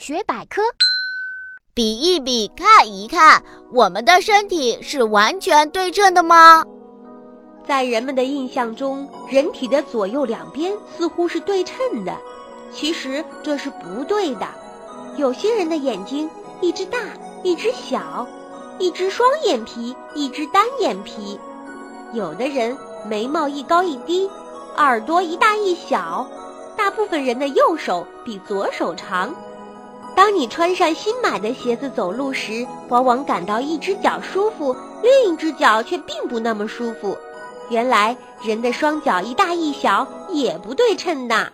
大学百科，比一比，看一看，我们的身体是完全对称的吗？在人们的印象中，人体的左右两边似乎是对称的，其实这是不对的。有些人的眼睛一只大，一只小；一只双眼皮，一只单眼皮。有的人眉毛一高一低，耳朵一大一小。大部分人的右手比左手长。当你穿上新买的鞋子走路时，往往感到一只脚舒服，另一只脚却并不那么舒服。原来人的双脚一大一小也不对称的。